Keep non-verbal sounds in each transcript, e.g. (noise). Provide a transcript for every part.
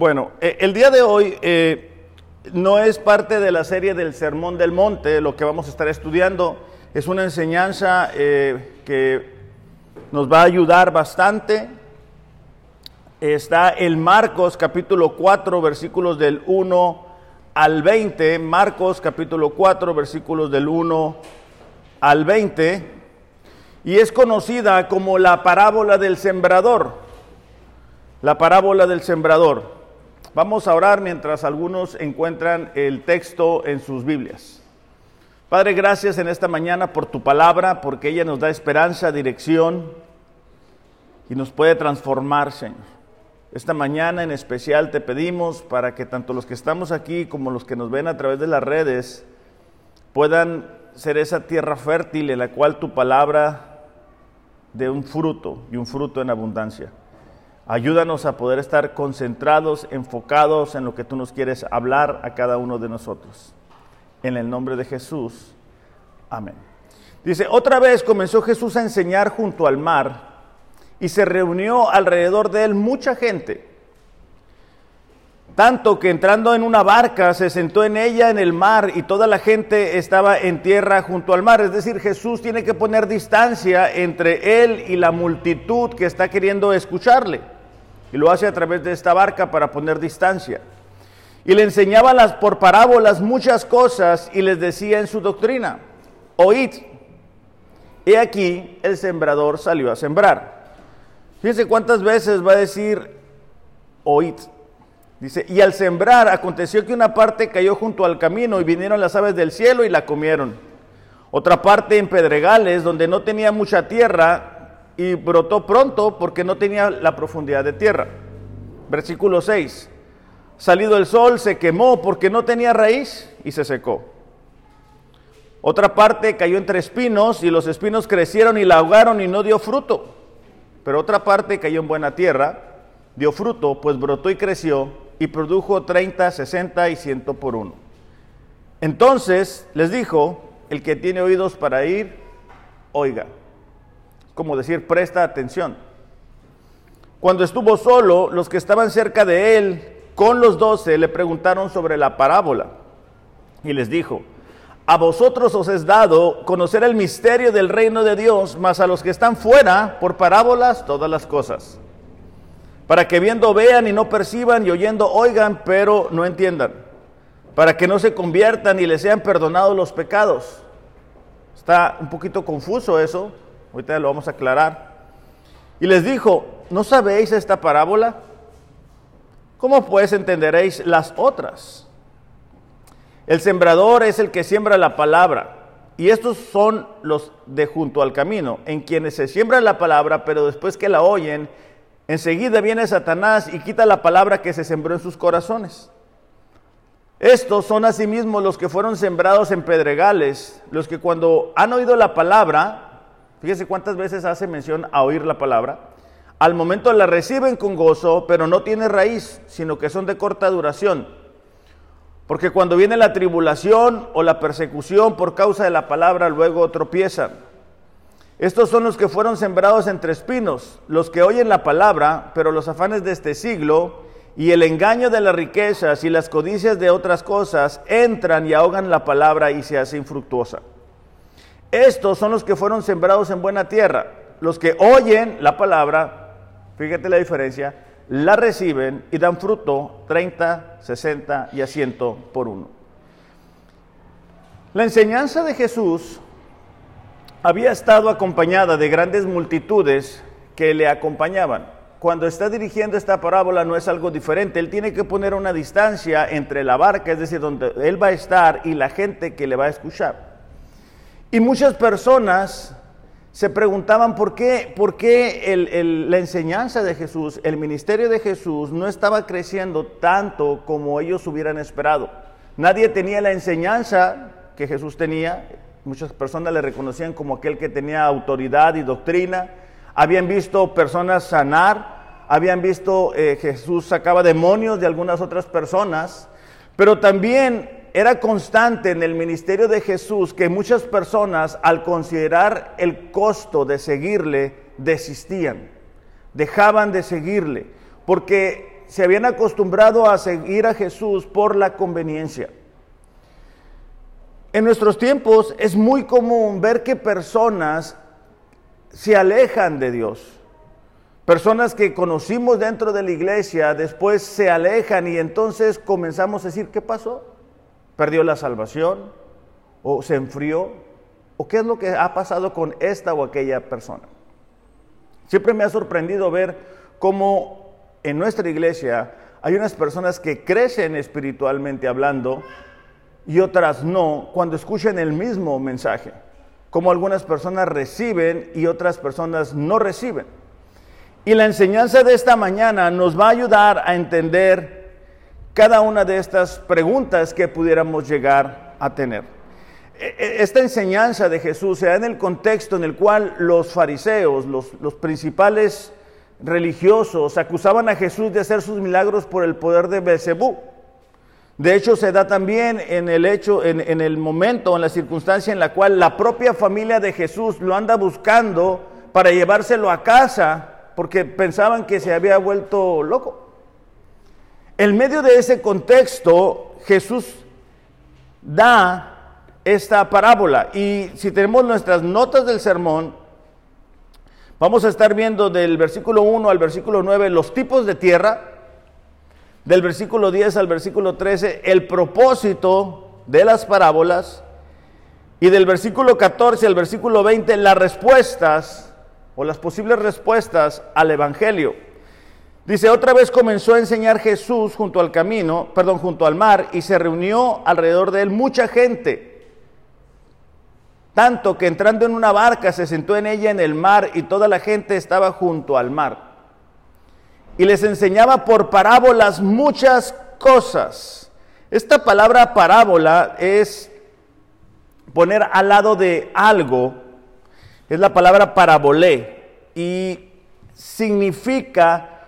Bueno, eh, el día de hoy eh, no es parte de la serie del Sermón del Monte, lo que vamos a estar estudiando. Es una enseñanza eh, que nos va a ayudar bastante. Está el Marcos capítulo 4, versículos del 1 al 20. Marcos capítulo 4, versículos del 1 al 20. Y es conocida como la parábola del sembrador. La parábola del sembrador. Vamos a orar mientras algunos encuentran el texto en sus Biblias. Padre, gracias en esta mañana por tu palabra, porque ella nos da esperanza, dirección y nos puede transformar, Señor. Esta mañana en especial te pedimos para que tanto los que estamos aquí como los que nos ven a través de las redes puedan ser esa tierra fértil en la cual tu palabra dé un fruto y un fruto en abundancia. Ayúdanos a poder estar concentrados, enfocados en lo que tú nos quieres hablar a cada uno de nosotros. En el nombre de Jesús. Amén. Dice, otra vez comenzó Jesús a enseñar junto al mar y se reunió alrededor de él mucha gente. Tanto que entrando en una barca se sentó en ella en el mar y toda la gente estaba en tierra junto al mar. Es decir, Jesús tiene que poner distancia entre él y la multitud que está queriendo escucharle y lo hace a través de esta barca para poner distancia. Y le enseñaba las, por parábolas muchas cosas y les decía en su doctrina, oíd, he aquí el sembrador salió a sembrar. Fíjense cuántas veces va a decir oíd. Dice, y al sembrar aconteció que una parte cayó junto al camino y vinieron las aves del cielo y la comieron. Otra parte en pedregales donde no tenía mucha tierra y brotó pronto porque no tenía la profundidad de tierra. Versículo 6. Salido el sol se quemó porque no tenía raíz y se secó. Otra parte cayó entre espinos y los espinos crecieron y la ahogaron y no dio fruto. Pero otra parte cayó en buena tierra, dio fruto, pues brotó y creció y produjo 30, 60 y 100 por uno. Entonces les dijo, el que tiene oídos para ir, oiga como decir, presta atención. Cuando estuvo solo, los que estaban cerca de él, con los doce, le preguntaron sobre la parábola. Y les dijo, a vosotros os es dado conocer el misterio del reino de Dios, mas a los que están fuera, por parábolas, todas las cosas. Para que viendo vean y no perciban y oyendo oigan, pero no entiendan. Para que no se conviertan y les sean perdonados los pecados. Está un poquito confuso eso, Ahorita lo vamos a aclarar. Y les dijo, ¿no sabéis esta parábola? ¿Cómo pues entenderéis las otras? El sembrador es el que siembra la palabra. Y estos son los de junto al camino, en quienes se siembra la palabra, pero después que la oyen, enseguida viene Satanás y quita la palabra que se sembró en sus corazones. Estos son asimismo los que fueron sembrados en pedregales, los que cuando han oído la palabra, Fíjese cuántas veces hace mención a oír la palabra. Al momento la reciben con gozo, pero no tiene raíz, sino que son de corta duración. Porque cuando viene la tribulación o la persecución por causa de la palabra, luego tropiezan. Estos son los que fueron sembrados entre espinos, los que oyen la palabra, pero los afanes de este siglo y el engaño de las riquezas y las codicias de otras cosas entran y ahogan la palabra y se hace infructuosa. Estos son los que fueron sembrados en buena tierra, los que oyen la palabra, fíjate la diferencia, la reciben y dan fruto 30, 60 y a 100 por uno. La enseñanza de Jesús había estado acompañada de grandes multitudes que le acompañaban. Cuando está dirigiendo esta parábola no es algo diferente, él tiene que poner una distancia entre la barca, es decir, donde él va a estar y la gente que le va a escuchar. Y muchas personas se preguntaban por qué, por qué la enseñanza de Jesús, el ministerio de Jesús no estaba creciendo tanto como ellos hubieran esperado. Nadie tenía la enseñanza que Jesús tenía. Muchas personas le reconocían como aquel que tenía autoridad y doctrina. Habían visto personas sanar, habían visto eh, Jesús sacaba demonios de algunas otras personas, pero también era constante en el ministerio de Jesús que muchas personas al considerar el costo de seguirle desistían, dejaban de seguirle, porque se habían acostumbrado a seguir a Jesús por la conveniencia. En nuestros tiempos es muy común ver que personas se alejan de Dios. Personas que conocimos dentro de la iglesia después se alejan y entonces comenzamos a decir, ¿qué pasó? ¿Perdió la salvación? ¿O se enfrió? ¿O qué es lo que ha pasado con esta o aquella persona? Siempre me ha sorprendido ver cómo en nuestra iglesia hay unas personas que crecen espiritualmente hablando y otras no cuando escuchan el mismo mensaje. Como algunas personas reciben y otras personas no reciben. Y la enseñanza de esta mañana nos va a ayudar a entender cada una de estas preguntas que pudiéramos llegar a tener. E, e, esta enseñanza de Jesús se da en el contexto en el cual los fariseos, los, principales religiosos, acusaban a Jesús de hacer sus milagros por el poder de Beelzebú. De hecho, se da también en el hecho, en el momento, en la circunstancia en la cual la propia familia de Jesús lo anda buscando para llevárselo a casa porque pensaban que se había vuelto loco. En medio de ese contexto, Jesús da esta parábola. Y si tenemos nuestras notas del sermón, vamos a estar viendo del versículo 1 al versículo 9 los tipos de tierra, del versículo 10 al versículo 13 el propósito de las parábolas, y del versículo 14 al versículo 20 las respuestas o las posibles respuestas al Evangelio. Dice, otra vez comenzó a enseñar Jesús junto al camino, perdón, junto al mar, y se reunió alrededor de él mucha gente. Tanto que entrando en una barca se sentó en ella en el mar y toda la gente estaba junto al mar. Y les enseñaba por parábolas muchas cosas. Esta palabra parábola es poner al lado de algo es la palabra parabolé y significa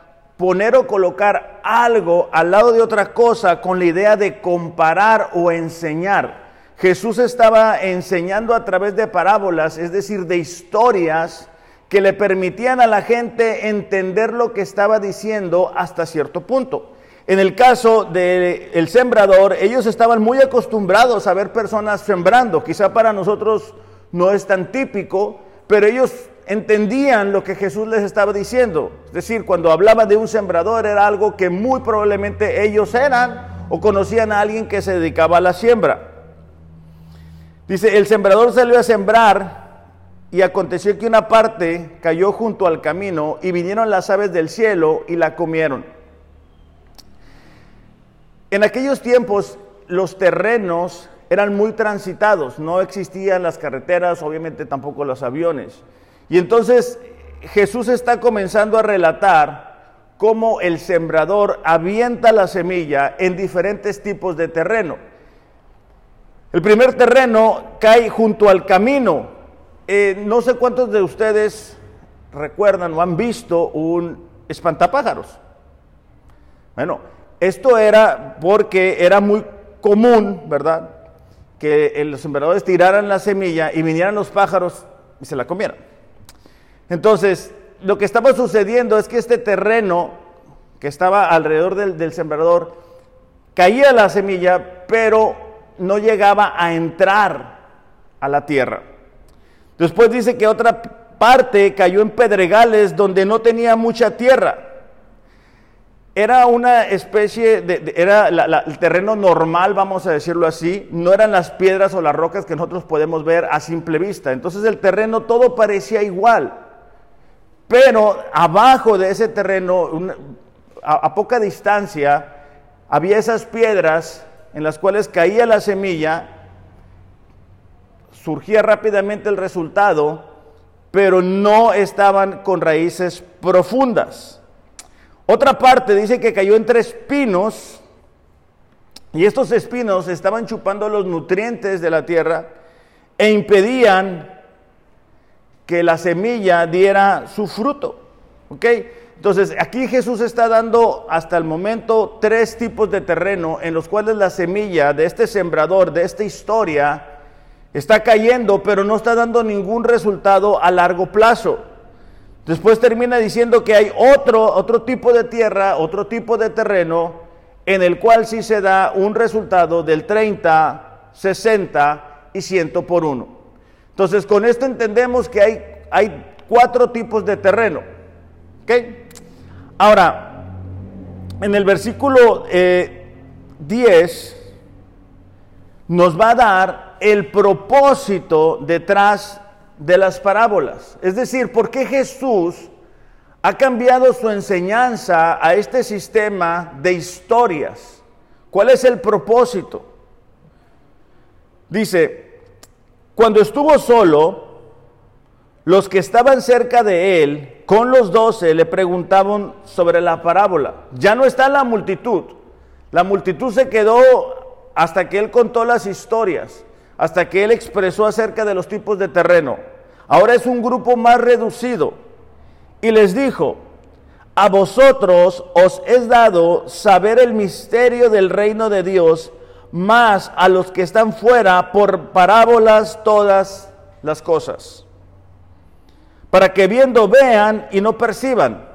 poner o colocar algo al lado de otra cosa con la idea de comparar o enseñar. Jesús estaba enseñando a través de parábolas, es decir, de historias que le permitían a la gente entender lo que estaba diciendo hasta cierto punto. En el caso del sembrador, ellos estaban muy acostumbrados a ver personas sembrando. Quizá para nosotros no es tan típico, pero ellos entendían lo que Jesús les estaba diciendo. Es decir, cuando hablaba de un sembrador era algo que muy probablemente ellos eran o conocían a alguien que se dedicaba a la siembra. Dice, el sembrador salió a sembrar y aconteció que una parte cayó junto al camino y vinieron las aves del cielo y la comieron. En aquellos tiempos los terrenos eran muy transitados, no existían las carreteras, obviamente tampoco los aviones. Y entonces Jesús está comenzando a relatar cómo el sembrador avienta la semilla en diferentes tipos de terreno. El primer terreno cae junto al camino. Eh, no sé cuántos de ustedes recuerdan o han visto un espantapájaros. Bueno, esto era porque era muy común, ¿verdad? que los sembradores tiraran la semilla y vinieran los pájaros y se la comieran. Entonces, lo que estaba sucediendo es que este terreno que estaba alrededor del, sembrador caía la semilla, pero no llegaba a entrar a la tierra. Después dice que otra parte cayó en pedregales donde no tenía mucha tierra. Era una especie de, era el terreno normal, vamos a decirlo así, no eran las piedras o las rocas que nosotros podemos ver a simple vista. Entonces el terreno todo parecía igual, pero abajo de ese terreno, a, poca distancia, había esas piedras en las cuales caía la semilla, surgía rápidamente el resultado, pero no estaban con raíces profundas. Otra parte dice que cayó entre espinos y estos espinos estaban chupando los nutrientes de la tierra e impedían que la semilla diera su fruto. ¿Ok? Entonces, aquí Jesús está dando hasta el momento tres tipos de terreno en los cuales la semilla de este sembrador, de esta historia, está cayendo, pero no está dando ningún resultado a largo plazo. Después termina diciendo que hay otro, otro tipo de tierra, otro tipo de terreno, en el cual sí se da un resultado del 30, 60 y 100 por uno. Entonces, con esto entendemos que hay, hay cuatro tipos de terreno. ¿Ok? Ahora, en el versículo 10 eh, nos va a dar el propósito detrás de las parábolas. Es decir, ¿por qué Jesús ha cambiado su enseñanza a este sistema de historias? ¿Cuál es el propósito? Dice, cuando estuvo solo, los que estaban cerca de él, con los doce, le preguntaban sobre la parábola. Ya no está la multitud. La multitud se quedó hasta que él contó las historias, hasta que él expresó acerca de los tipos de terreno. Ahora es un grupo más reducido. Y les dijo, a vosotros os es dado saber el misterio del reino de Dios, más a los que están fuera por parábolas todas las cosas. Para que viendo vean y no perciban,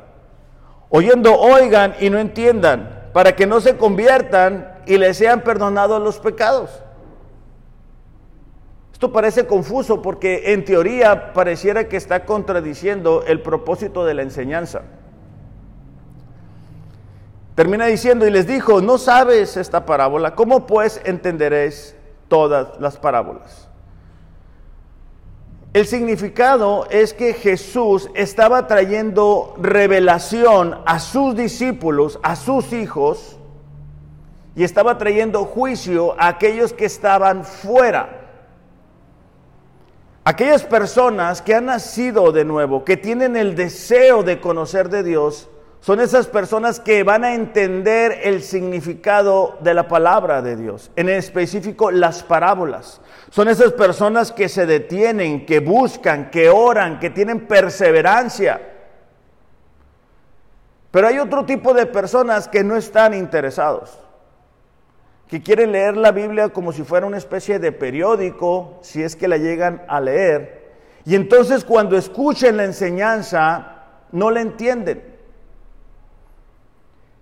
oyendo oigan y no entiendan, para que no se conviertan y les sean perdonados los pecados. Esto parece confuso porque en teoría pareciera que está contradiciendo el propósito de la enseñanza. Termina diciendo y les dijo, no sabes esta parábola, ¿cómo pues entenderéis todas las parábolas? El significado es que Jesús estaba trayendo revelación a sus discípulos, a sus hijos, y estaba trayendo juicio a aquellos que estaban fuera. Aquellas personas que han nacido de nuevo, que tienen el deseo de conocer de Dios, son esas personas que van a entender el significado de la palabra de Dios, en específico las parábolas. Son esas personas que se detienen, que buscan, que oran, que tienen perseverancia. Pero hay otro tipo de personas que no están interesados que quieren leer la Biblia como si fuera una especie de periódico, si es que la llegan a leer, y entonces cuando escuchen la enseñanza, no la entienden.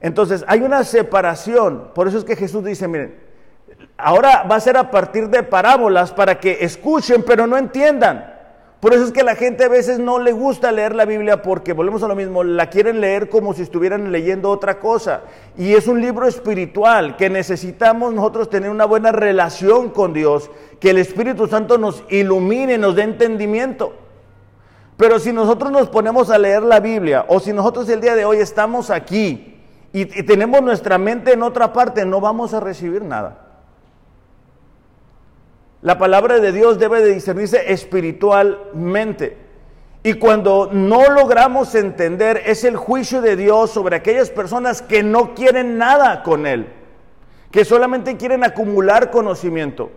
Entonces hay una separación, por eso es que Jesús dice, miren, ahora va a ser a partir de parábolas para que escuchen, pero no entiendan. Por eso es que la gente a veces no le gusta leer la Biblia porque, volvemos a lo mismo, la quieren leer como si estuvieran leyendo otra cosa. Y es un libro espiritual que necesitamos nosotros tener una buena relación con Dios, que el Espíritu Santo nos ilumine, nos dé entendimiento. Pero si nosotros nos ponemos a leer la Biblia o si nosotros el día de hoy estamos aquí y, tenemos nuestra mente en otra parte, no vamos a recibir nada. La palabra de Dios debe de discernirse espiritualmente. Y cuando no logramos entender, es el juicio de Dios sobre aquellas personas que no quieren nada con Él, que solamente quieren acumular conocimiento.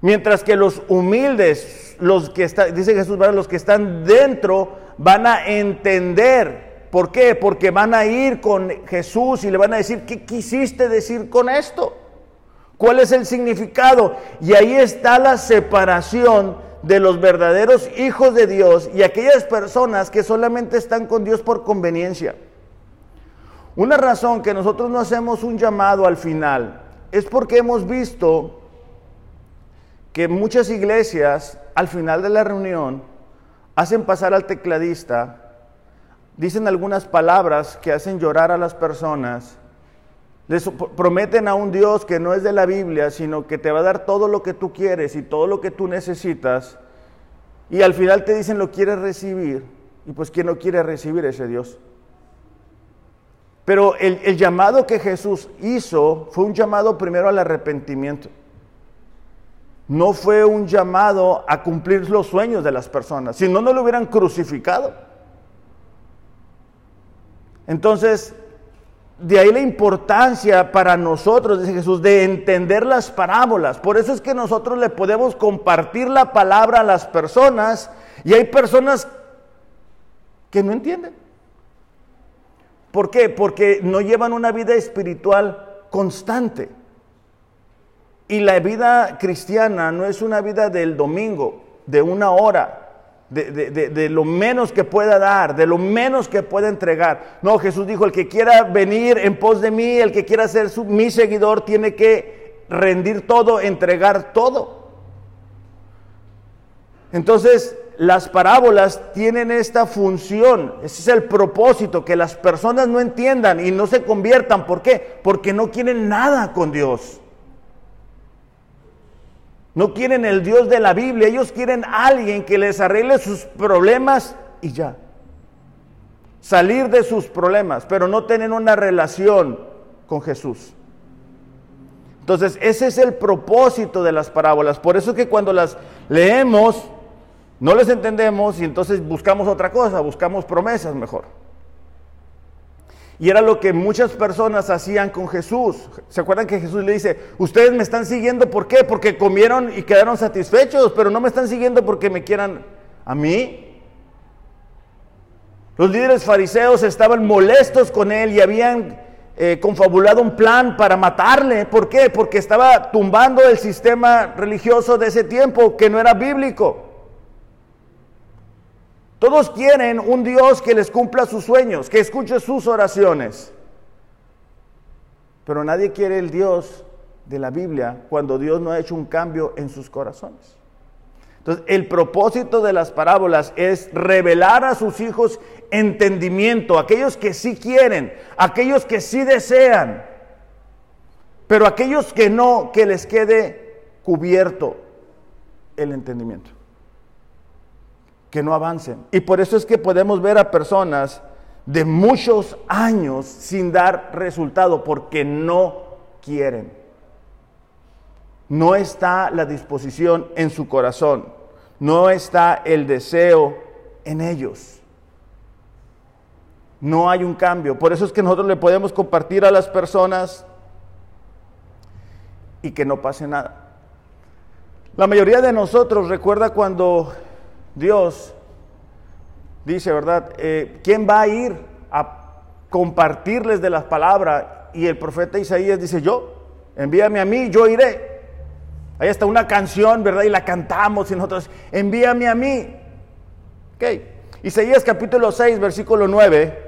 Mientras que los humildes, los que está, dice Jesús, los que están dentro, van a entender. ¿Por qué? Porque van a ir con Jesús y le van a decir, ¿qué quisiste decir con esto? ¿Cuál es el significado? Y ahí está la separación de los verdaderos hijos de Dios y aquellas personas que solamente están con Dios por conveniencia. Una razón que nosotros no hacemos un llamado al final es porque hemos visto que muchas iglesias al final de la reunión hacen pasar al tecladista, dicen algunas palabras que hacen llorar a las personas les prometen a un Dios que no es de la Biblia, sino que te va a dar todo lo que tú quieres y todo lo que tú necesitas. Y al final te dicen lo quieres recibir. Y pues ¿quién no quiere recibir ese Dios? Pero el, llamado que Jesús hizo fue un llamado primero al arrepentimiento. No fue un llamado a cumplir los sueños de las personas. Si no, no lo hubieran crucificado. Entonces, de ahí la importancia para nosotros, dice Jesús, de entender las parábolas. Por eso es que nosotros le podemos compartir la palabra a las personas y hay personas que no entienden. ¿Por qué? Porque no llevan una vida espiritual constante. Y la vida cristiana no es una vida del domingo, de una hora. De, lo menos que pueda dar, de lo menos que pueda entregar. No, Jesús dijo, el que quiera venir en pos de mí, el que quiera ser mi seguidor, tiene que rendir todo, entregar todo. Entonces, las parábolas tienen esta función, ese es el propósito, que las personas no entiendan y no se conviertan. ¿Por qué? Porque no quieren nada con Dios. No quieren el Dios de la Biblia, ellos quieren alguien que les arregle sus problemas y ya. Salir de sus problemas, pero no tienen una relación con Jesús. Entonces, ese es el propósito de las parábolas. Por eso que cuando las leemos, no les entendemos y entonces buscamos otra cosa, buscamos promesas mejor. Y era lo que muchas personas hacían con Jesús. ¿Se acuerdan que Jesús le dice, ustedes me están siguiendo por qué? Porque comieron y quedaron satisfechos, pero no me están siguiendo porque me quieran a mí. Los líderes fariseos estaban molestos con él y habían eh, confabulado un plan para matarle. ¿Por qué? Porque estaba tumbando el sistema religioso de ese tiempo que no era bíblico. Todos quieren un Dios que les cumpla sus sueños, que escuche sus oraciones. Pero nadie quiere el Dios de la Biblia cuando Dios no ha hecho un cambio en sus corazones. Entonces, el propósito de las parábolas es revelar a sus hijos entendimiento, aquellos que sí quieren, aquellos que sí desean, pero aquellos que no, que les quede cubierto el entendimiento que no avancen. Y por eso es que podemos ver a personas de muchos años sin dar resultado porque no quieren. No está la disposición en su corazón. No está el deseo en ellos. No hay un cambio. Por eso es que nosotros le podemos compartir a las personas y que no pase nada. La mayoría de nosotros recuerda cuando Dios dice, ¿verdad? Eh, ¿Quién va a ir a compartirles de las palabras? Y el profeta Isaías dice, yo, envíame a mí, yo iré. Ahí está una canción, ¿verdad? Y la cantamos y nosotros, envíame a mí. Ok. Isaías capítulo 6, versículo 9.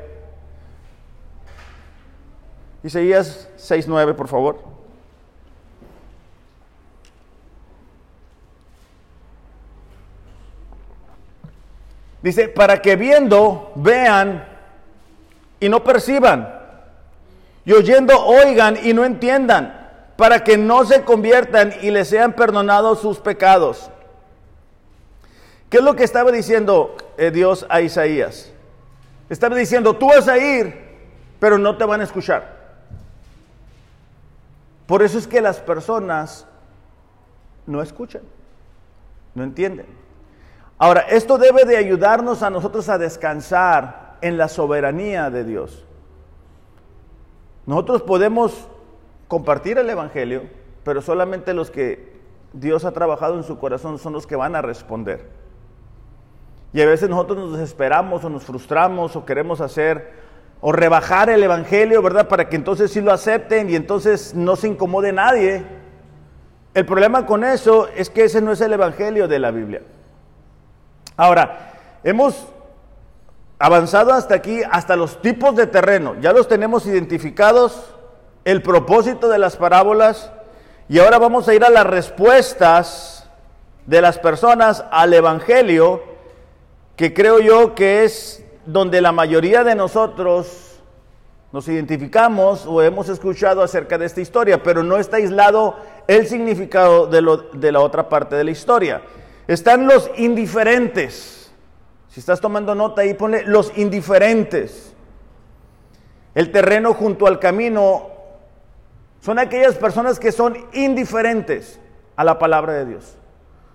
Isaías 6, 9, por favor. Dice, para que viendo, vean y no perciban, y oyendo, oigan y no entiendan, para que no se conviertan y les sean perdonados sus pecados. ¿Qué es lo que estaba diciendo eh, Dios a Isaías? Estaba diciendo, tú vas a ir, pero no te van a escuchar. Por eso es que las personas no escuchan, no entienden. Ahora, esto debe de ayudarnos a nosotros a descansar en la soberanía de Dios. Nosotros podemos compartir el Evangelio, pero solamente los que Dios ha trabajado en su corazón son los que van a responder. Y a veces nosotros nos desesperamos o nos frustramos o queremos hacer o rebajar el Evangelio, ¿verdad? Para que entonces sí lo acepten y entonces no se incomode nadie. El problema con eso es que ese no es el Evangelio de la Biblia. Ahora, hemos avanzado hasta aquí, hasta los tipos de terreno. Ya los tenemos identificados, el propósito de las parábolas, y ahora vamos a ir a las respuestas de las personas al Evangelio, que creo yo que es donde la mayoría de nosotros nos identificamos o hemos escuchado acerca de esta historia, pero no está aislado el significado de, de la otra parte de la historia. Están los indiferentes. Si estás tomando nota ahí, ponle los indiferentes. El terreno junto al camino son aquellas personas que son indiferentes a la palabra de Dios.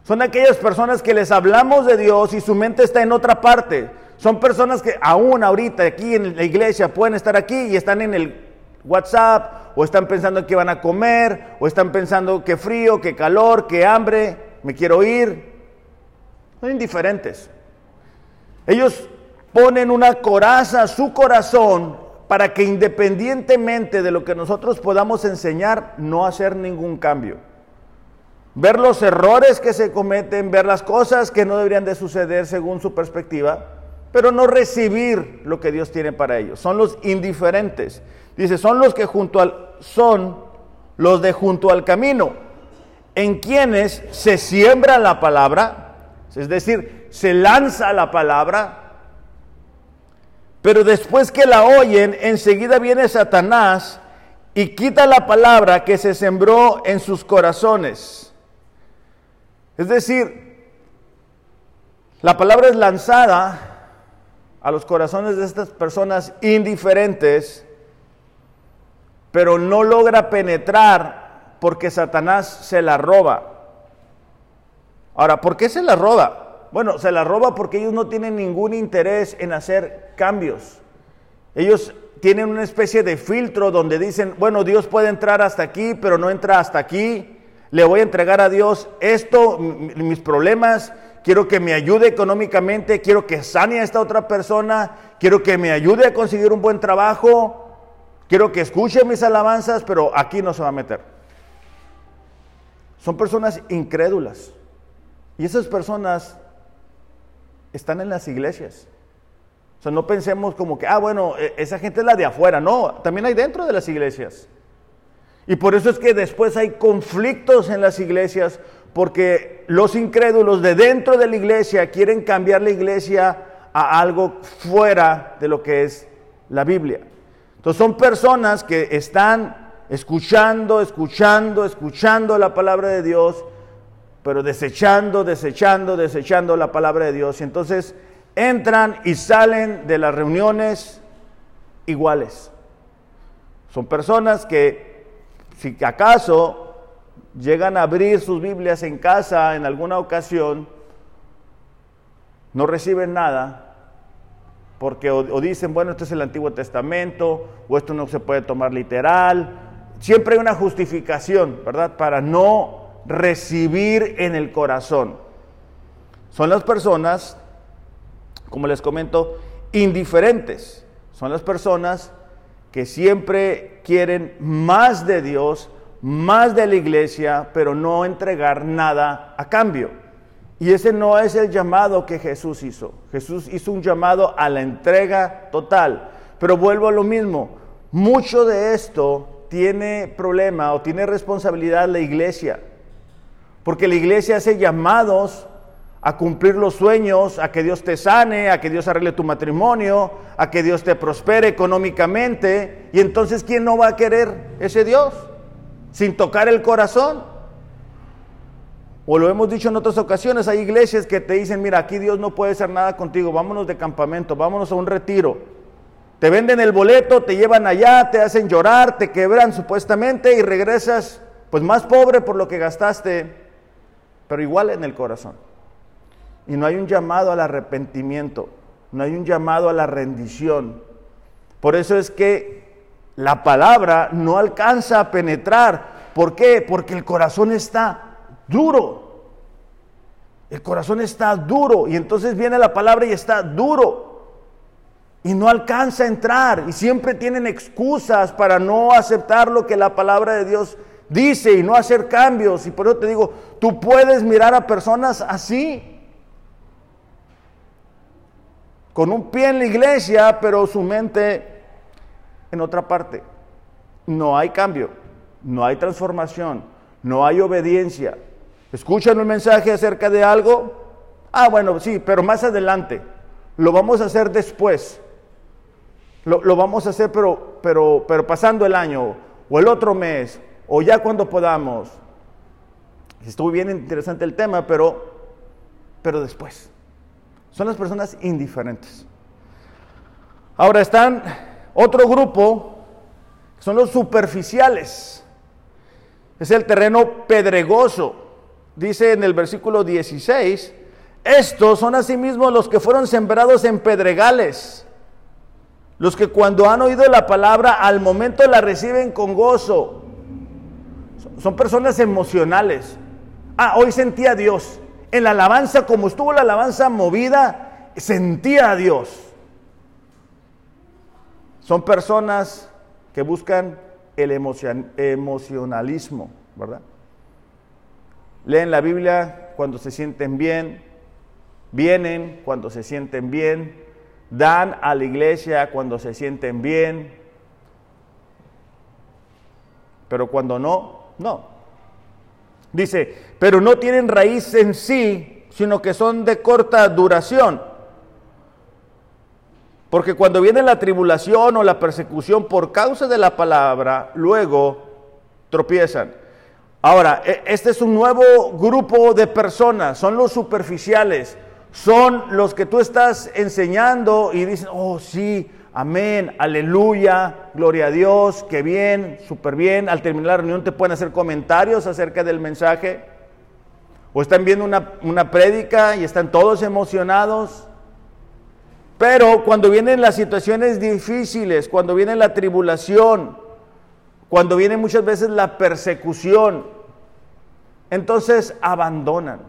Son aquellas personas que les hablamos de Dios y su mente está en otra parte. Son personas que aún ahorita aquí en la iglesia pueden estar aquí y están en el WhatsApp o están pensando que van a comer o están pensando que frío, que calor, que hambre, me quiero ir indiferentes. Ellos ponen una coraza a su corazón para que independientemente de lo que nosotros podamos enseñar, no hacer ningún cambio. ver los errores que se cometen, ver las cosas que no deberían de suceder según su perspectiva, pero no recibir lo que Dios tiene para ellos. Son los indiferentes. Dice, son los que junto al son los de junto al camino, en quienes se siembra la palabra, es decir, se lanza la palabra, pero después que la oyen, enseguida viene Satanás y quita la palabra que se sembró en sus corazones. Es decir, la palabra es lanzada a los corazones de estas personas indiferentes, pero no logra penetrar porque Satanás se la roba. Ahora, ¿por qué se la roba? Bueno, se la roba porque ellos no tienen ningún interés en hacer cambios. Ellos tienen una especie de filtro donde dicen, bueno, Dios puede entrar hasta aquí, pero no entra hasta aquí. Le voy a entregar a Dios esto, mis problemas, quiero que me ayude económicamente, quiero que sane a esta otra persona, quiero que me ayude a conseguir un buen trabajo, quiero que escuche mis alabanzas, pero aquí no se va a meter. Son personas incrédulas. Y esas personas están en las iglesias. O sea, no pensemos como que, ah, bueno, e, esa gente es la de afuera. No, también hay dentro de las iglesias. Y por eso es que después hay conflictos en las iglesias, porque los incrédulos de dentro de la iglesia quieren cambiar la iglesia a algo fuera de lo que es la Biblia. Entonces son personas que están escuchando, escuchando, escuchando la palabra de Dios, pero desechando, desechando, desechando la palabra de Dios. Y entonces entran y salen de las reuniones iguales. Son personas que, si acaso llegan a abrir sus Biblias en casa en alguna ocasión, no reciben nada, porque o, dicen, bueno, esto es el Antiguo Testamento, o esto no se puede tomar literal. Siempre hay una justificación, ¿verdad? Para no recibir en el corazón. Son las personas, como les comento, indiferentes. Son las personas que siempre quieren más de Dios, más de la iglesia, pero no entregar nada a cambio. Y ese no es el llamado que Jesús hizo. Jesús hizo un llamado a la entrega total. Pero vuelvo a lo mismo, mucho de esto tiene problema o tiene responsabilidad la iglesia. Porque la iglesia hace llamados a cumplir los sueños, a que Dios te sane, a que Dios arregle tu matrimonio, a que Dios te prospere económicamente. Y entonces, ¿quién no va a querer ese Dios? Sin tocar el corazón. O lo hemos dicho en otras ocasiones, hay iglesias que te dicen, mira, aquí Dios no puede hacer nada contigo, vámonos de campamento, vámonos a un retiro. Te venden el boleto, te llevan allá, te hacen llorar, te quebran supuestamente y regresas pues más pobre por lo que gastaste pero igual en el corazón. Y no hay un llamado al arrepentimiento, no hay un llamado a la rendición. Por eso es que la palabra no alcanza a penetrar. ¿Por qué? Porque el corazón está duro. El corazón está duro y entonces viene la palabra y está duro. Y no alcanza a entrar y siempre tienen excusas para no aceptar lo que la palabra de Dios dice y no hacer cambios. Y por eso te digo, tú puedes mirar a personas así, con un pie en la iglesia, pero su mente en otra parte. No hay cambio, no hay transformación, no hay obediencia. ¿Escuchan un mensaje acerca de algo? Ah, bueno, sí, pero más adelante. Lo vamos a hacer después. Lo, lo vamos a hacer, pero, pero, pero pasando el año o el otro mes o ya cuando podamos. Estuvo bien interesante el tema, pero, pero después. Son las personas indiferentes. Ahora están otro grupo, son los superficiales. Es el terreno pedregoso. Dice en el versículo 16, estos son asimismo los que fueron sembrados en pedregales, los que cuando han oído la palabra al momento la reciben con gozo, son personas emocionales. Ah, hoy sentía a Dios. En la alabanza, como estuvo la alabanza movida, sentía a Dios. Son personas que buscan el emocionalismo, ¿verdad? leen la Biblia cuando se sienten bien, vienen cuando se sienten bien, dan a la iglesia cuando se sienten bien, pero cuando no, no. Dice, pero no tienen raíz en sí, sino que son de corta duración. Porque cuando viene la tribulación o la persecución por causa de la palabra, luego tropiezan. Ahora, e, este es un nuevo grupo de personas, son los superficiales, son los que tú estás enseñando y dicen, oh sí, amén, aleluya, gloria a Dios, qué bien, súper bien. Al terminar la reunión te pueden hacer comentarios acerca del mensaje. O están viendo una, una prédica y están todos emocionados. Pero cuando vienen las situaciones difíciles, cuando viene la tribulación, cuando viene muchas veces la persecución, entonces abandonan.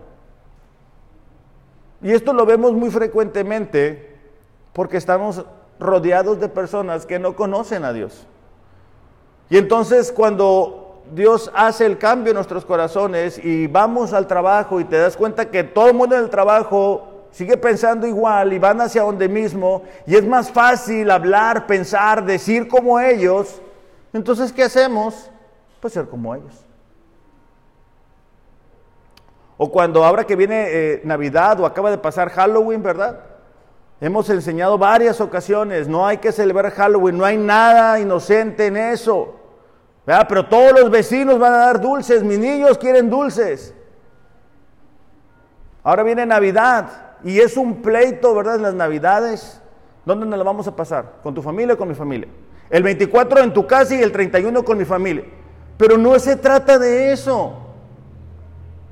Y esto lo vemos muy frecuentemente porque estamos rodeados de personas que no conocen a Dios. Y entonces cuando Dios hace el cambio en nuestros corazones y vamos al trabajo y te das cuenta que todo el mundo en el trabajo sigue pensando igual y van hacia donde mismo y es más fácil hablar, pensar, decir como ellos, entonces ¿qué hacemos? Pues ser como ellos. O cuando ahora que viene eh, Navidad o acaba de pasar Halloween, ¿verdad? Hemos enseñado varias ocasiones, no hay que celebrar Halloween, no hay nada inocente en eso. Pero todos los vecinos van a dar dulces, mis niños quieren dulces. Ahora viene Navidad y es un pleito, ¿verdad? En las Navidades. ¿Dónde nos lo vamos a pasar? ¿Con tu familia o con mi familia? El 24 en tu casa y el 31 con mi familia. Pero no se trata de eso.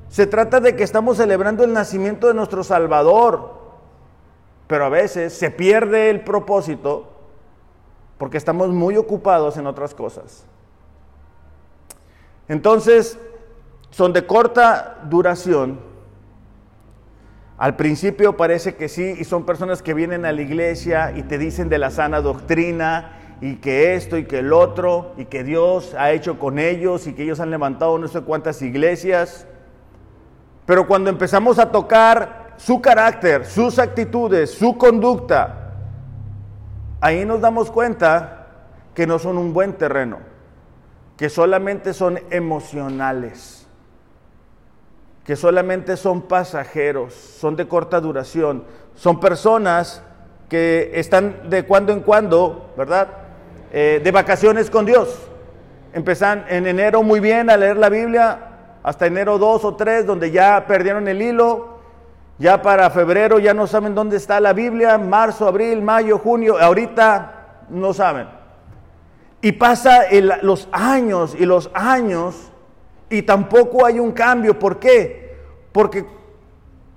Se trata de que estamos celebrando el nacimiento de nuestro Salvador, pero a veces se pierde el propósito porque estamos muy ocupados en otras cosas. Entonces, son de corta duración. Al principio parece que sí, y son personas que vienen a la iglesia y te dicen de la sana doctrina y que esto y que el otro y que Dios ha hecho con ellos y que ellos han levantado no sé cuántas iglesias. Pero cuando empezamos a tocar su carácter, sus actitudes, su conducta, ahí nos damos cuenta que no son un buen terreno, que solamente son emocionales, que solamente son pasajeros, son de corta duración, son personas que están de cuando en cuando, ¿verdad? Eh, de vacaciones con Dios. Empezan en enero muy bien a leer la Biblia, hasta enero 2 o 3, donde ya perdieron el hilo. Ya para febrero ya no saben dónde está la Biblia, marzo, abril, mayo, junio, ahorita no saben. Y pasa los años y los años y tampoco hay un cambio. ¿Por qué? Porque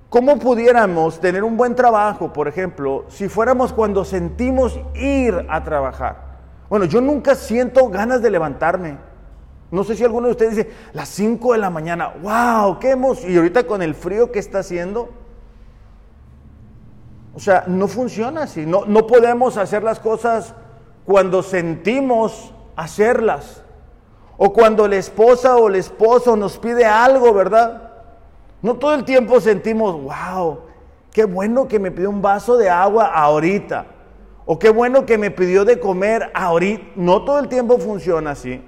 ¿cómo pudiéramos tener un buen trabajo, por ejemplo, si fuéramos cuando sentimos ir a trabajar? Bueno, yo nunca siento ganas de levantarme. No sé si alguno de ustedes dice, las 5 de la mañana, wow, qué emoción. Y ahorita con el frío que está haciendo, o sea, no funciona así. No, no podemos hacer las cosas cuando sentimos hacerlas. O cuando la esposa o el esposo nos pide algo, ¿verdad? No todo el tiempo sentimos, wow, qué bueno que me pidió un vaso de agua ahorita. O qué bueno que me pidió de comer ahorita. No todo el tiempo funciona así.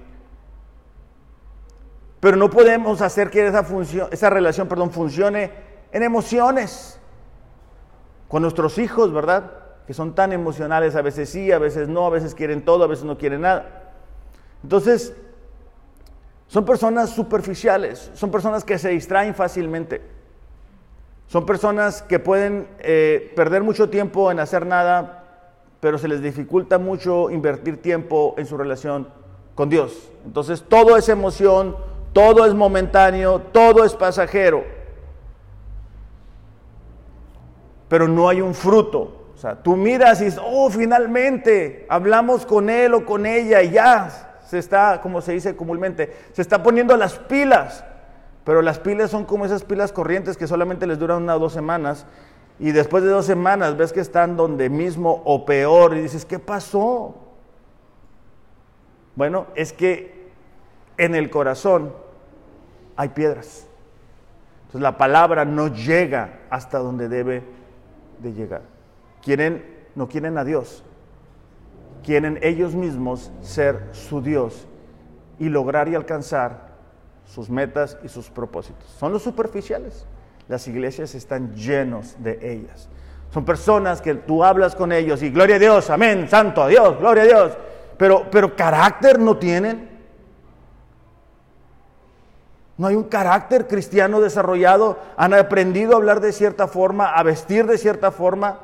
Pero no podemos hacer que esa, función, esa relación perdón, funcione en emociones. Con nuestros hijos, ¿verdad? Que son tan emocionales, a veces sí, a veces no, a veces quieren todo, a veces no quieren nada. Entonces, son personas superficiales, son personas que se distraen fácilmente. Son personas que pueden eh, perder mucho tiempo en hacer nada, pero se les dificulta mucho invertir tiempo en su relación con Dios. Entonces, todo es emoción, todo es momentáneo, todo es pasajero. Pero no hay un fruto. O sea, tú miras y dices, oh, finalmente hablamos con él o con ella y ya se está, como se dice comúnmente, se está poniendo las pilas. Pero las pilas son como esas pilas corrientes que solamente les duran una o dos semanas. Y después de dos semanas ves que están donde mismo o peor y dices, ¿qué pasó? Bueno, es que en el corazón hay piedras. Entonces la palabra no llega hasta donde debe de llegar. Quieren, no quieren a Dios, quieren ellos mismos ser su Dios y lograr y alcanzar sus metas y sus propósitos. Son los superficiales. Las iglesias están llenos de ellas. Son personas que tú hablas con ellos y gloria a Dios, amén, santo a Dios, gloria a Dios. Pero, pero carácter no tienen. No hay un carácter cristiano desarrollado. Han aprendido a hablar de cierta forma, a vestir de cierta forma.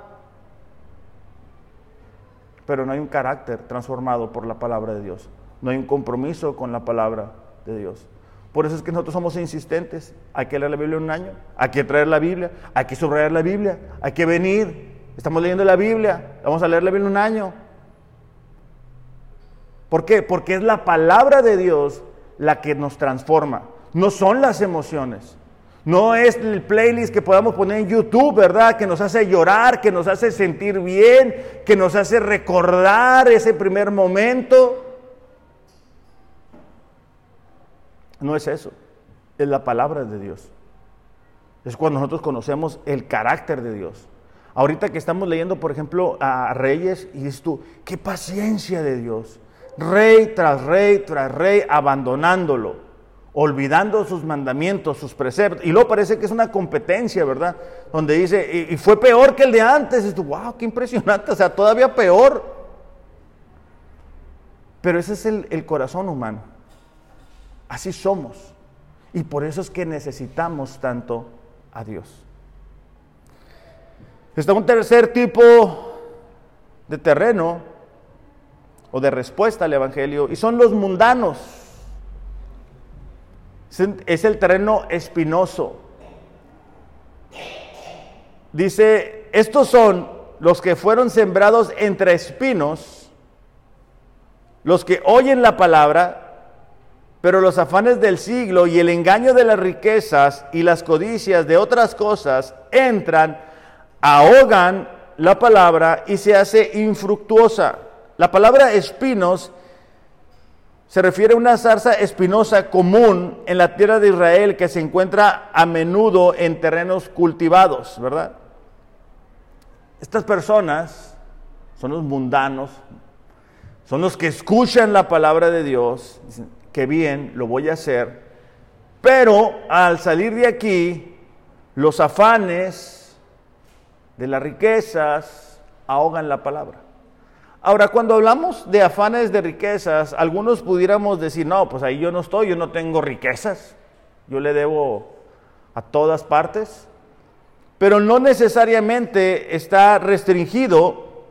Pero no hay un carácter transformado por la palabra de Dios. No hay un compromiso con la palabra de Dios. Por eso es que nosotros somos insistentes. Hay que leer la Biblia un año, hay que traer la Biblia, hay que subrayar la Biblia, hay que venir. Estamos leyendo la Biblia, vamos a leer la Biblia un año. ¿Por qué? Porque es la palabra de Dios la que nos transforma, no son las emociones. No es el playlist que podamos poner en YouTube, ¿verdad? Que nos hace llorar, que nos hace sentir bien, que nos hace recordar ese primer momento. No es eso, es la palabra de Dios. Es cuando nosotros conocemos el carácter de Dios. Ahorita que estamos leyendo, por ejemplo, a Reyes, y dices tú, qué paciencia de Dios. Rey tras rey tras rey, abandonándolo, olvidando sus mandamientos, sus preceptos. Y luego parece que es una competencia, ¿verdad? Donde dice, y, fue peor que el de antes. Y tú, wow, qué impresionante, o sea, todavía peor. Pero ese es el corazón humano. Así somos. Y por eso es que necesitamos tanto a Dios. Está un tercer tipo de terreno o de respuesta al Evangelio y son los mundanos. Es el terreno espinoso. Dice, estos son los que fueron sembrados entre espinos, los que oyen la palabra, pero los afanes del siglo y el engaño de las riquezas y las codicias de otras cosas entran, ahogan la palabra y se hace infructuosa. La palabra espinos se refiere a una zarza espinosa común en la tierra de Israel que se encuentra a menudo en terrenos cultivados, ¿verdad? Estas personas son los mundanos, son los que escuchan la palabra de Dios, que bien, lo voy a hacer, pero al salir de aquí, los afanes de las riquezas ahogan la palabra. Ahora, cuando hablamos de afanes de riquezas, algunos pudiéramos decir, no, pues ahí yo no estoy, yo no tengo riquezas, yo le debo a todas partes, pero no necesariamente está restringido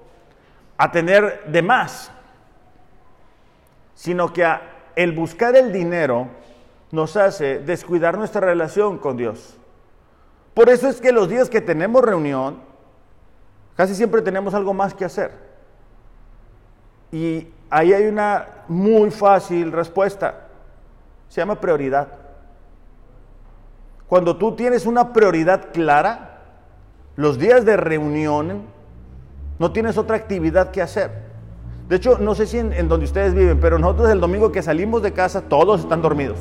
a tener de más, sino que a el buscar el dinero nos hace descuidar nuestra relación con Dios. Por eso es que los días que tenemos reunión, casi siempre tenemos algo más que hacer. Y ahí hay una muy fácil respuesta. Se llama prioridad. Cuando tú tienes una prioridad clara, los días de reunión no tienes otra actividad que hacer. De hecho, no sé si en, donde ustedes viven, pero nosotros el domingo que salimos de casa todos están dormidos.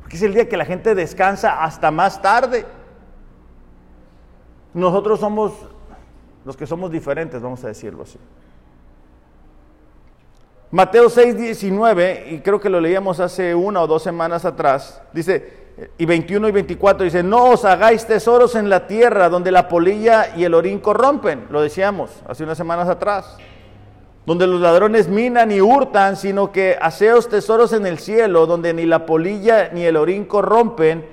Porque es el día que la gente descansa hasta más tarde. Nosotros somos los que somos diferentes, vamos a decirlo así. Mateo 6, 19, y creo que lo leíamos hace una o dos semanas atrás, dice, y 21 y 24, dice, no os hagáis tesoros en la tierra donde la polilla y el orín corrompen, lo decíamos hace unas semanas atrás donde los ladrones minan y hurtan, sino que haceos tesoros en el cielo, donde ni la polilla ni el orín corrompen,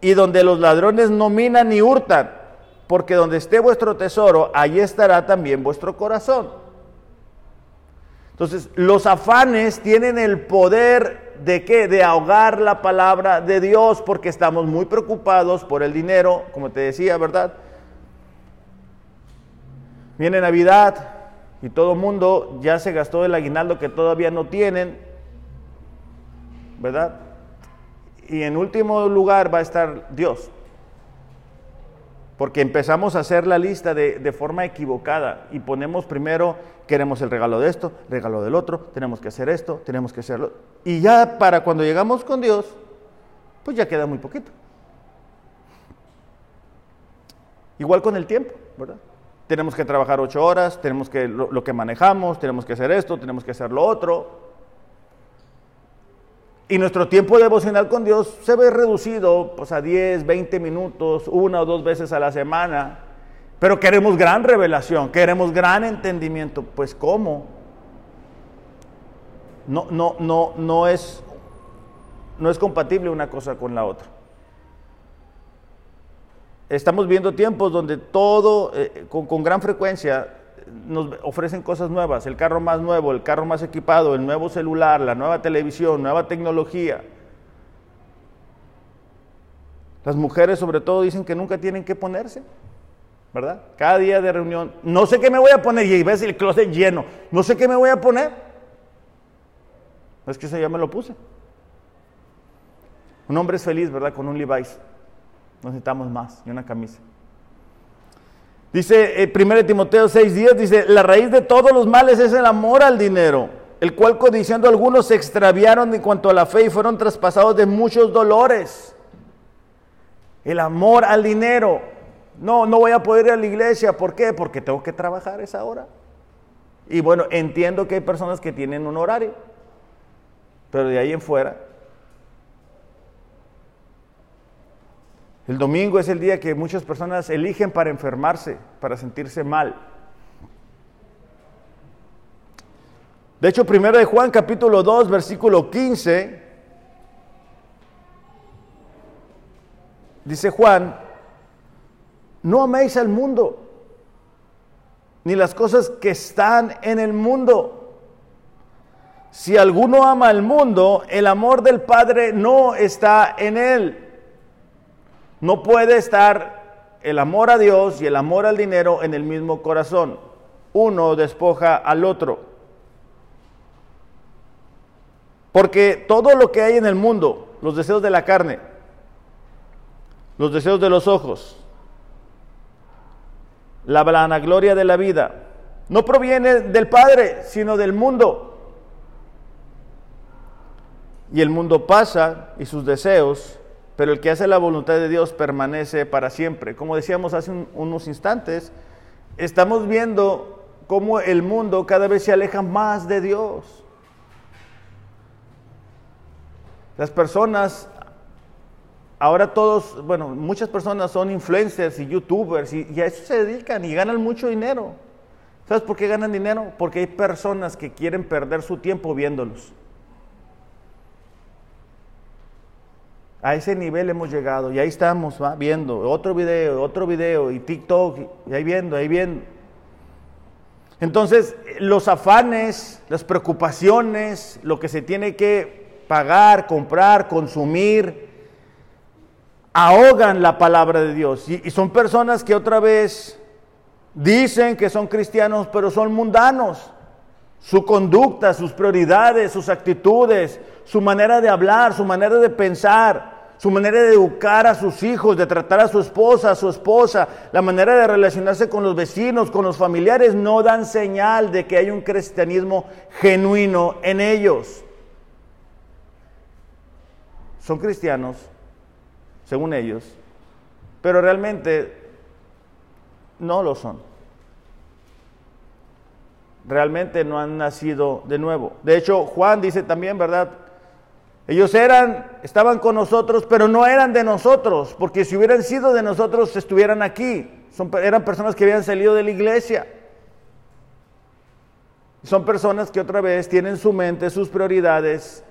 y donde los ladrones no minan ni hurtan, porque donde esté vuestro tesoro, allí estará también vuestro corazón. Entonces, los afanes tienen el poder de qué? De ahogar la palabra de Dios, porque estamos muy preocupados por el dinero, como te decía, ¿verdad? Viene Navidad, y todo el mundo ya se gastó el aguinaldo que todavía no tienen, ¿verdad? Y en último lugar va a estar Dios, porque empezamos a hacer la lista de, forma equivocada y ponemos primero, queremos el regalo de esto, regalo del otro, tenemos que hacer esto, tenemos que hacerlo. Y ya para cuando llegamos con Dios, pues ya queda muy poquito. Igual con el tiempo, ¿verdad? Tenemos que trabajar ocho horas, tenemos que lo, que manejamos, tenemos que hacer esto, tenemos que hacer lo otro. Y nuestro tiempo devocional con Dios se ve reducido pues, a 10, 20 minutos, una o dos veces a la semana. Pero queremos gran revelación, queremos gran entendimiento. Pues ¿cómo? No, no, no, no, es, no es compatible una cosa con la otra. Estamos viendo tiempos donde todo, eh, con, con gran frecuencia, nos ofrecen cosas nuevas, el carro más nuevo, el carro más equipado, el nuevo celular, la nueva televisión, nueva tecnología. Las mujeres sobre todo dicen que nunca tienen que ponerse. ¿Verdad? Cada día de reunión, no sé qué me voy a poner, y ves el closet lleno, no sé qué me voy a poner. Es que eso ya me lo puse. Un hombre es feliz, ¿verdad? Con un Levi's. No necesitamos más, y una camisa. Dice eh, 1 Timoteo 6:10, dice, la raíz de todos los males es el amor al dinero, el cual codiciando algunos se extraviaron en cuanto a la fe y fueron traspasados de muchos dolores. El amor al dinero. No, no voy a poder ir a la iglesia. ¿Por qué? Porque tengo que trabajar esa hora. Y bueno, entiendo que hay personas que tienen un horario, pero de ahí en fuera. El domingo es el día que muchas personas eligen para enfermarse, para sentirse mal. De hecho, primero de Juan capítulo 2, versículo 15, dice Juan, no améis al mundo, ni las cosas que están en el mundo. Si alguno ama al mundo, el amor del Padre no está en él. No puede estar el amor a Dios y el amor al dinero en el mismo corazón. Uno despoja al otro. Porque todo lo que hay en el mundo, los deseos de la carne, los deseos de los ojos, la vanagloria de la vida, no proviene del Padre, sino del mundo. Y el mundo pasa y sus deseos, pero el que hace la voluntad de Dios permanece para siempre. Como decíamos hace unos instantes, estamos viendo cómo el mundo cada vez se aleja más de Dios. Las personas ahora todos, bueno, muchas personas son influencers y youtubers y, a eso se dedican y ganan mucho dinero. ¿Sabes por qué ganan dinero? Porque hay personas que quieren perder su tiempo viéndolos. A ese nivel hemos llegado y ahí estamos viendo otro video, otro video y TikTok y ahí viendo, ahí viendo. Entonces, los afanes, las preocupaciones, lo que se tiene que pagar, comprar, consumir, ahogan la palabra de Dios. Y, son personas que otra vez dicen que son cristianos, pero son mundanos. Su conducta, sus prioridades, sus actitudes, su manera de hablar, su manera de pensar, su manera de educar a sus hijos, de tratar a su esposa, a su esposa, la manera de relacionarse con los vecinos, con los familiares, no dan señal de que hay un cristianismo genuino en ellos. Son cristianos, según ellos, pero realmente no lo son. Realmente no han nacido de nuevo. De hecho, Juan dice también, ¿verdad? Ellos eran, estaban con nosotros, pero no eran de nosotros, porque si hubieran sido de nosotros, estuvieran aquí. Eran personas que habían salido de la iglesia. Son personas que otra vez tienen su mente, sus prioridades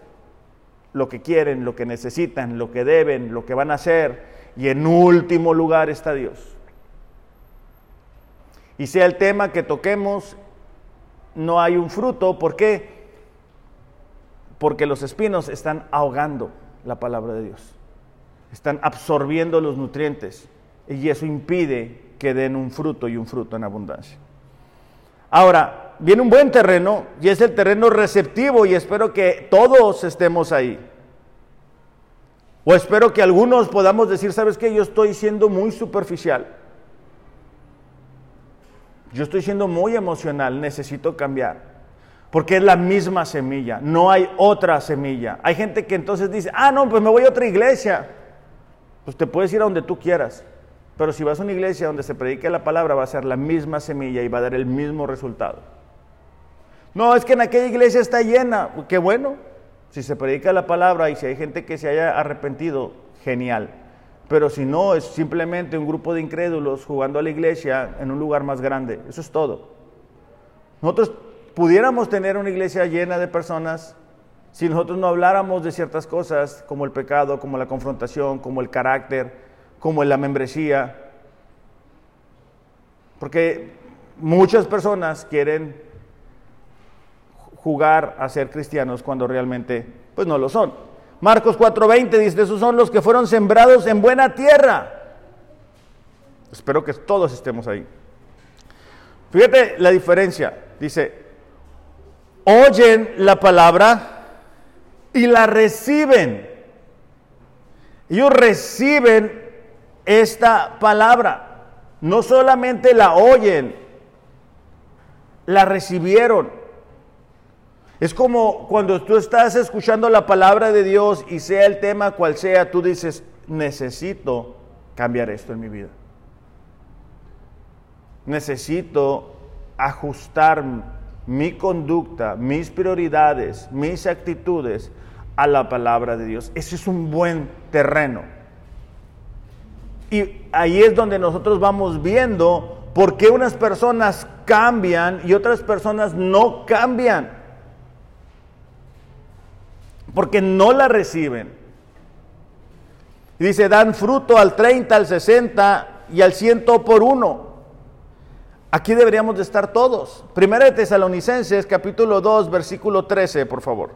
lo que quieren, lo que necesitan, lo que deben, lo que van a hacer. Y en último lugar está Dios. Y sea el tema que toquemos, no hay un fruto. ¿Por qué? Porque los espinos están ahogando la palabra de Dios. Están absorbiendo los nutrientes. Y eso impide que den un fruto y un fruto en abundancia. Ahora, viene un buen terreno y es el terreno receptivo y espero que todos estemos ahí. O espero que algunos podamos decir, ¿sabes qué? Yo estoy siendo muy superficial. Yo estoy siendo muy emocional, necesito cambiar. Porque es la misma semilla, no hay otra semilla. Hay gente que entonces dice, ah, no, pues me voy a otra iglesia. Pues te puedes ir a donde tú quieras. Pero si vas a una iglesia donde se predique la palabra, va a ser la misma semilla y va a dar el mismo resultado. No, es que en aquella iglesia está llena. Qué bueno. Si se predica la palabra y si hay gente que se haya arrepentido, genial. Pero si no, es simplemente un grupo de incrédulos jugando a la iglesia en un lugar más grande. Eso es todo. Nosotros pudiéramos tener una iglesia llena de personas si nosotros no habláramos de ciertas cosas como el pecado, como la confrontación, como el carácter, como la membresía. Porque muchas personas quieren jugar a ser cristianos cuando realmente pues no lo son. Marcos 4:20 dice, esos son los que fueron sembrados en buena tierra. Espero que todos estemos ahí. Fíjate la diferencia. Dice, oyen la palabra y la reciben. Ellos reciben esta palabra. No solamente la oyen, la recibieron. Es como cuando tú estás escuchando la palabra de Dios y sea el tema cual sea, tú dices, necesito cambiar esto en mi vida. Necesito ajustar mi conducta, mis prioridades, mis actitudes a la palabra de Dios. Ese es un buen terreno. Y ahí es donde nosotros vamos viendo por qué unas personas cambian y otras personas no cambian porque no la reciben. Y dice, dan fruto al 30, al 60 y al 100 por uno. Aquí deberíamos de estar todos. Primera de Tesalonicenses, capítulo 2, versículo 13, por favor.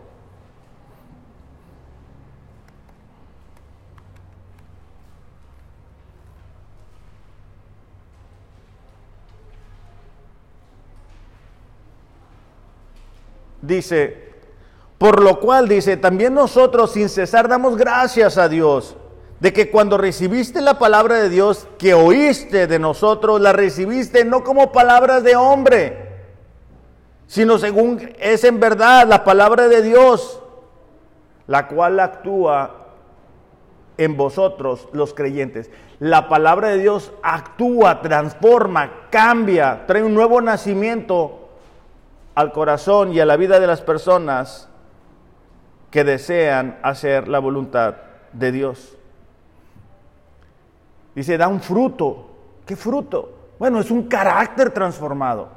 Dice, por lo cual dice, también nosotros sin cesar damos gracias a Dios de que cuando recibiste la palabra de Dios que oíste de nosotros, la recibiste no como palabras de hombre, sino según es en verdad la palabra de Dios, la cual actúa en vosotros los creyentes. La palabra de Dios actúa, transforma, cambia, trae un nuevo nacimiento al corazón y a la vida de las personas que desean hacer la voluntad de Dios. Dice, da un fruto. ¿Qué fruto? Bueno, es un carácter transformado.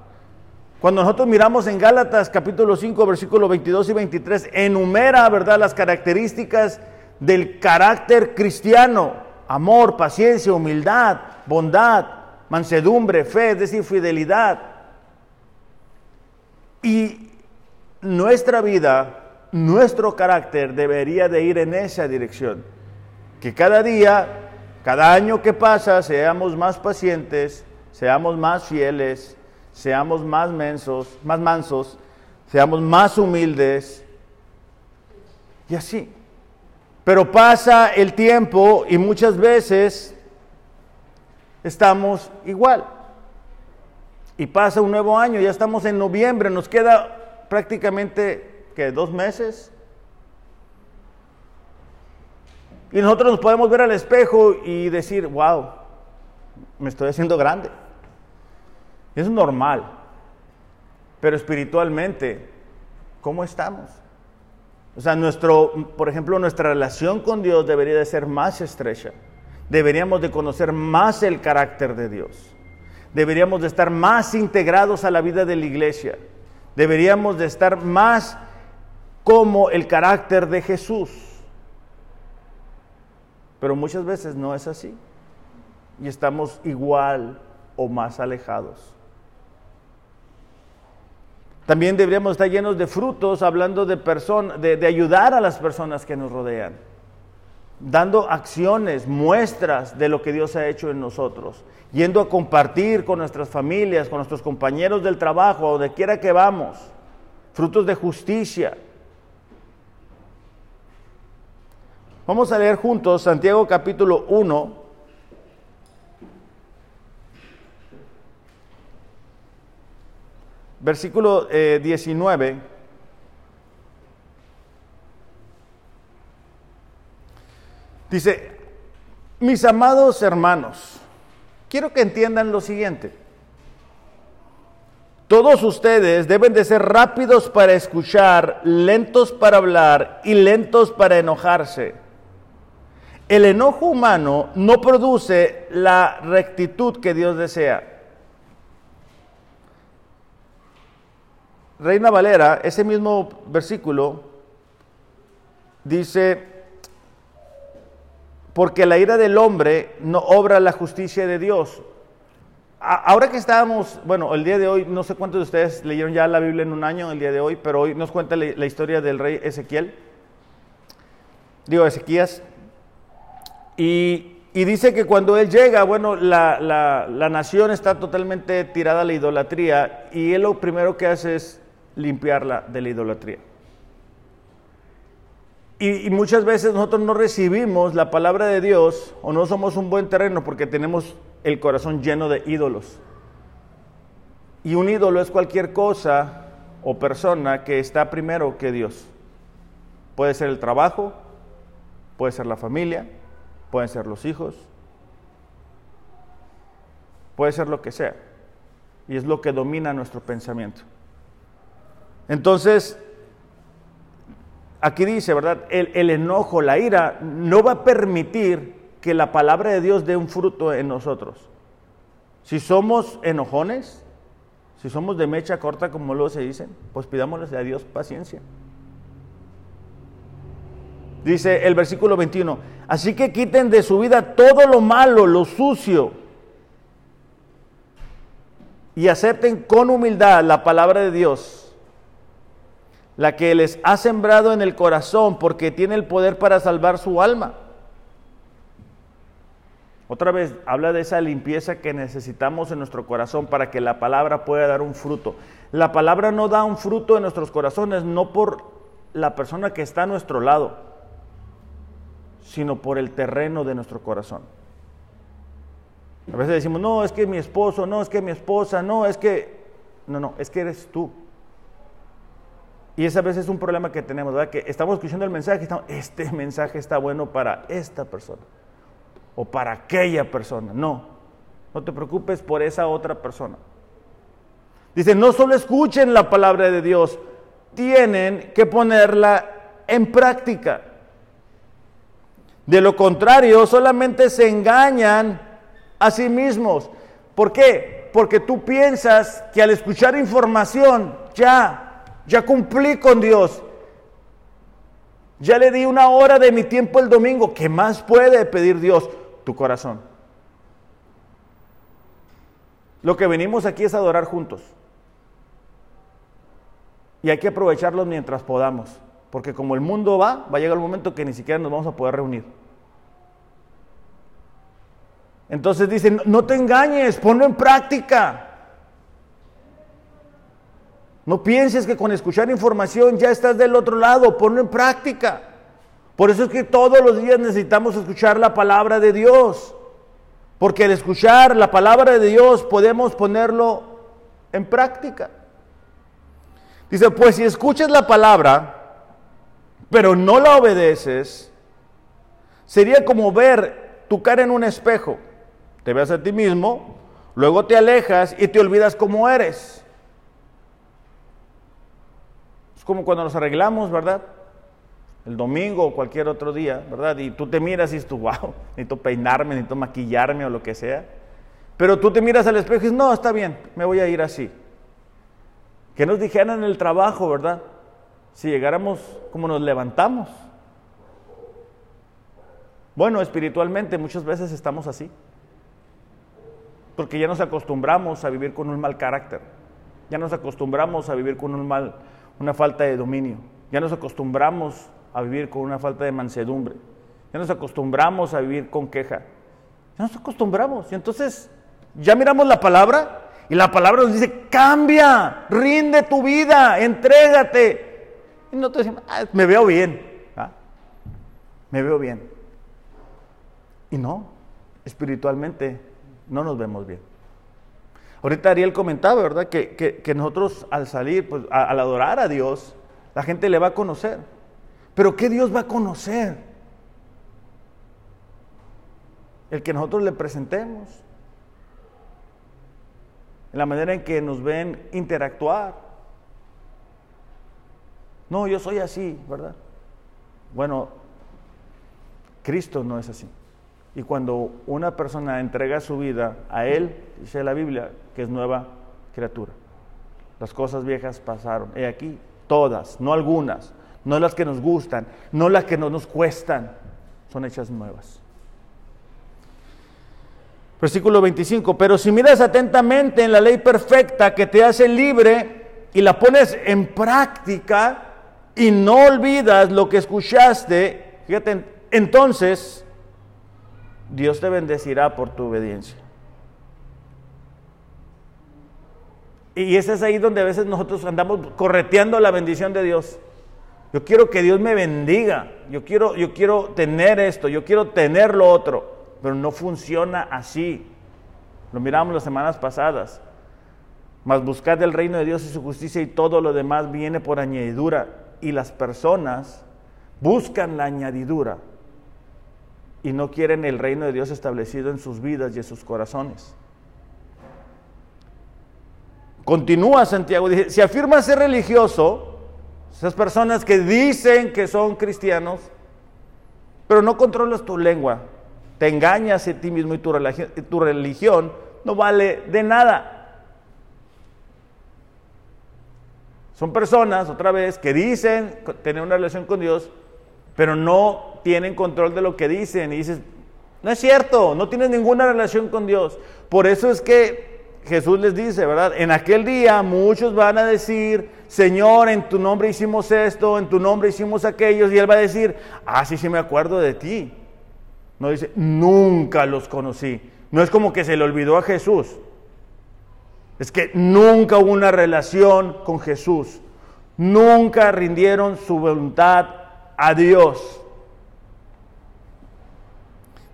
Cuando nosotros miramos en Gálatas capítulo 5, versículos 22 y 23, enumera, ¿verdad?, las características del carácter cristiano. Amor, paciencia, humildad, bondad, mansedumbre, fe, es decir, fidelidad. Y nuestra vida nuestro carácter debería de ir en esa dirección. Que cada día, cada año que pasa, seamos más pacientes, seamos más fieles, seamos más mensos, más mansos, seamos más humildes. Y así. Pero pasa el tiempo y muchas veces estamos igual. Y pasa un nuevo año, ya estamos en noviembre, nos queda prácticamente dos meses. Y nosotros nos podemos ver al espejo y decir, wow, me estoy haciendo grande. Es normal. Pero espiritualmente, ¿cómo estamos? O sea, nuestro, por ejemplo, nuestra relación con Dios debería de ser más estrecha. Deberíamos de conocer más el carácter de Dios. Deberíamos de estar más integrados a la vida de la iglesia. Deberíamos de estar más como el carácter de Jesús. Pero muchas veces no es así. Y estamos igual o más alejados. También deberíamos estar llenos de frutos, hablando de, de, de ayudar a las personas que nos rodean, dando acciones, muestras de lo que Dios ha hecho en nosotros, yendo a compartir con nuestras familias, con nuestros compañeros del trabajo, donde quiera que vamos, frutos de justicia, Vamos a leer juntos Santiago capítulo 1. Versículo 19. Eh, Dice, mis amados hermanos, quiero que entiendan lo siguiente. Todos ustedes deben de ser rápidos para escuchar, lentos para hablar y lentos para enojarse. El enojo humano no produce la rectitud que Dios desea. Reina Valera, ese mismo versículo, dice, porque la ira del hombre no obra la justicia de Dios. Ahora que estábamos, bueno, el día de hoy, no sé cuántos de ustedes leyeron ya la Biblia en un año, el día de hoy, pero hoy nos cuenta la, historia del rey Ezequiel, digo Ezequías, y, dice que cuando él llega, bueno, la, la nación está totalmente tirada a la idolatría, y él lo primero que hace es limpiarla de la idolatría. Y, muchas veces nosotros no recibimos la palabra de Dios o no somos un buen terreno porque tenemos el corazón lleno de ídolos. Y un ídolo es cualquier cosa o persona que está primero que Dios. Puede ser el trabajo, puede ser la familia, pueden ser los hijos, puede ser lo que sea. Y es lo que domina nuestro pensamiento. Entonces, aquí dice, ¿verdad? El, enojo, la ira, no va a permitir que la palabra de Dios dé un fruto en nosotros. Si somos enojones, si somos de mecha corta, como luego se dicen, pues pidámosle a Dios paciencia. Dice el versículo 21, así que quiten de su vida todo lo malo, lo sucio, y acepten con humildad la palabra de Dios la que les ha sembrado en el corazón porque tiene el poder para salvar su alma. Otra vez, habla de esa limpieza que necesitamos en nuestro corazón para que la palabra pueda dar un fruto. La palabra no da un fruto en nuestros corazones, no por la persona que está a nuestro lado, sino por el terreno de nuestro corazón. A veces decimos, no, es que mi esposo, no, es que mi esposa, no, es que... No, no, es que eres tú. Y esa vez es un problema que tenemos, ¿verdad? Que estamos escuchando el mensaje, estamos, este (laughs) mensaje está bueno para esta persona o para aquella persona. No, no te preocupes por esa otra persona. Dice, no solo escuchen la palabra de Dios, tienen que ponerla en práctica. De lo contrario, solamente se engañan a sí mismos. ¿Por qué? Porque tú piensas que al escuchar información ya ya cumplí con Dios. Ya le di una hora de mi tiempo el domingo. ¿Qué más puede pedir Dios? Tu corazón. Lo que venimos aquí es adorar juntos. Y hay que aprovecharlos mientras podamos. Porque como el mundo va, va a llegar el momento que ni siquiera nos vamos a poder reunir. Entonces dicen, no te engañes, ponlo en práctica. No pienses que con escuchar información ya estás del otro lado, ponlo en práctica. Por eso es que todos los días necesitamos escuchar la palabra de Dios. Porque al escuchar la palabra de Dios podemos ponerlo en práctica. Dice, pues si escuchas la palabra, pero no la obedeces, sería como ver tu cara en un espejo. Te ves a ti mismo, luego te alejas y te olvidas cómo eres como cuando nos arreglamos, ¿verdad? El domingo o cualquier otro día, ¿verdad? Y tú te miras y dices, wow, necesito peinarme, necesito maquillarme o lo que sea. Pero tú te miras al espejo y dices, no, está bien, me voy a ir así. Que nos dijeran en el trabajo, ¿verdad? Si llegáramos como nos levantamos. Bueno, espiritualmente muchas veces estamos así. Porque ya nos acostumbramos a vivir con un mal carácter. Ya nos acostumbramos a vivir con un mal, una falta de dominio. Ya nos acostumbramos a vivir con una falta de mansedumbre. Ya nos acostumbramos a vivir con queja. Ya nos acostumbramos. Y entonces ya miramos la palabra y la palabra nos dice, cambia, rinde tu vida, entrégate. Y nosotros decimos, ah, me veo bien. Me veo bien. Y no, espiritualmente no nos vemos bien. Ahorita Ariel comentaba, ¿verdad? Que, nosotros al salir, pues al adorar a Dios, la gente le va a conocer. Pero ¿qué Dios va a conocer? El que nosotros le presentemos. en la manera en que nos ven interactuar. No, yo soy así, ¿verdad? Bueno, Cristo no es así. Y cuando una persona entrega su vida a Él, dice la Biblia, que es nueva criatura. Las cosas viejas pasaron. He aquí, todas, no algunas, no las que nos gustan, no las que no nos cuestan, son hechas nuevas. Versículo 25, pero si miras atentamente en la ley perfecta que te hace libre y la pones en práctica y no olvidas lo que escuchaste, fíjate, entonces Dios te bendecirá por tu obediencia. Y ese es ahí donde a veces nosotros andamos correteando la bendición de Dios. Yo quiero que Dios me bendiga. Yo quiero, yo quiero tener esto, yo quiero tener lo otro. Pero no funciona así. Lo miramos las semanas pasadas. Mas buscad el reino de Dios y su justicia y todo lo demás viene por añadidura. Y las personas buscan la añadidura y no quieren el reino de Dios establecido en sus vidas y en sus corazones. Continúa Santiago, dice, si afirmas ser religioso, esas personas que dicen que son cristianos, pero no controlas tu lengua, te engañas a ti mismo y tu, tu religión no vale de nada. Son personas, otra vez, que dicen tener una relación con Dios, pero no tienen control de lo que dicen. Y dices, no es cierto, no tienes ninguna relación con Dios. Por eso es que Jesús les dice, ¿verdad? En aquel día muchos van a decir, Señor, en tu nombre hicimos esto, en tu nombre hicimos aquello, y Él va a decir, ah, sí, sí me acuerdo de ti. No dice, nunca los conocí. No es como que se le olvidó a Jesús. Es que nunca hubo una relación con Jesús. Nunca rindieron su voluntad a Dios.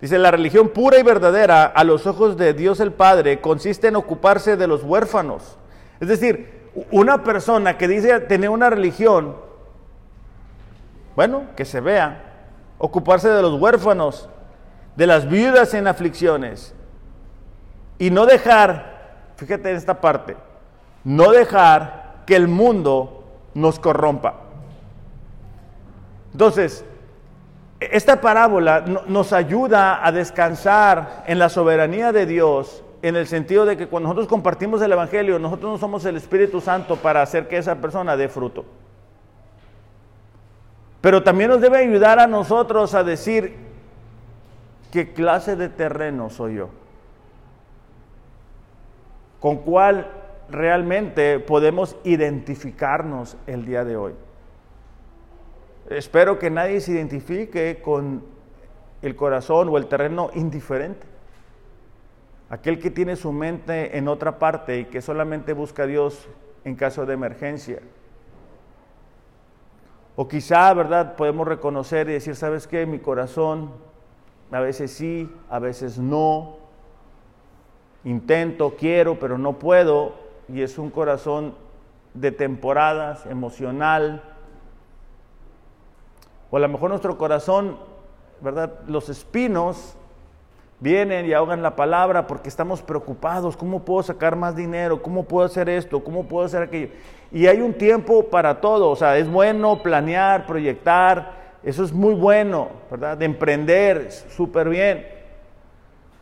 Dice, la religión pura y verdadera a los ojos de Dios el Padre consiste en ocuparse de los huérfanos. Es decir, una persona que dice tener una religión, bueno, que se vea, ocuparse de los huérfanos, de las viudas en aflicciones, y no dejar, fíjate en esta parte, no dejar que el mundo nos corrompa. Entonces, esta parábola nos ayuda a descansar en la soberanía de Dios, en el sentido de que cuando nosotros compartimos el Evangelio, nosotros no somos el Espíritu Santo para hacer que esa persona dé fruto. Pero también nos debe ayudar a nosotros a decir qué clase de terreno soy yo. Con cuál realmente podemos identificarnos el día de hoy. Espero que nadie se identifique con el corazón o el terreno indiferente. Aquel que tiene su mente en otra parte y que solamente busca a Dios en caso de emergencia. O quizá, ¿verdad? Podemos reconocer y decir, ¿sabes qué? Mi corazón a veces sí, a veces no. Intento, quiero, pero no puedo. Y es un corazón de temporadas, emocional, o a lo mejor nuestro corazón, ¿verdad? Los espinos vienen y ahogan la palabra porque estamos preocupados. ¿Cómo puedo sacar más dinero? ¿Cómo puedo hacer esto? ¿Cómo puedo hacer aquello? Y hay un tiempo para todo. O sea, es bueno planear, proyectar. Eso es muy bueno, ¿verdad? De emprender, súper bien.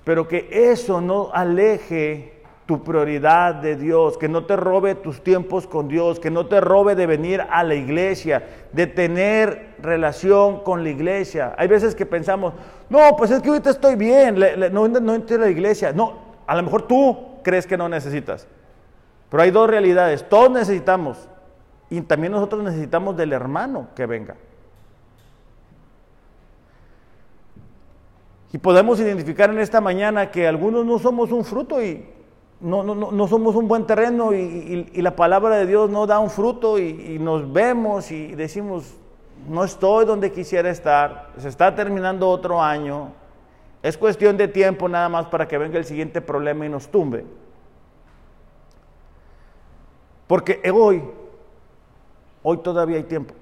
Pero que eso no aleje tu prioridad de Dios, que no te robe tus tiempos con Dios, que no te robe de venir a la iglesia, de tener relación con la iglesia. Hay veces que pensamos, no, pues es que ahorita estoy bien, no, no entré a la iglesia. No, a lo mejor tú crees que no necesitas. Pero hay dos realidades, todos necesitamos y también nosotros necesitamos del hermano que venga. Y podemos identificar en esta mañana que algunos no somos un fruto y no, no, no, somos un buen terreno y, la palabra de Dios no da un fruto y, nos vemos y decimos, no estoy donde quisiera estar, se está terminando otro año, es cuestión de tiempo nada más para que venga el siguiente problema y nos tumbe. Porque hoy, hoy todavía hay tiempo.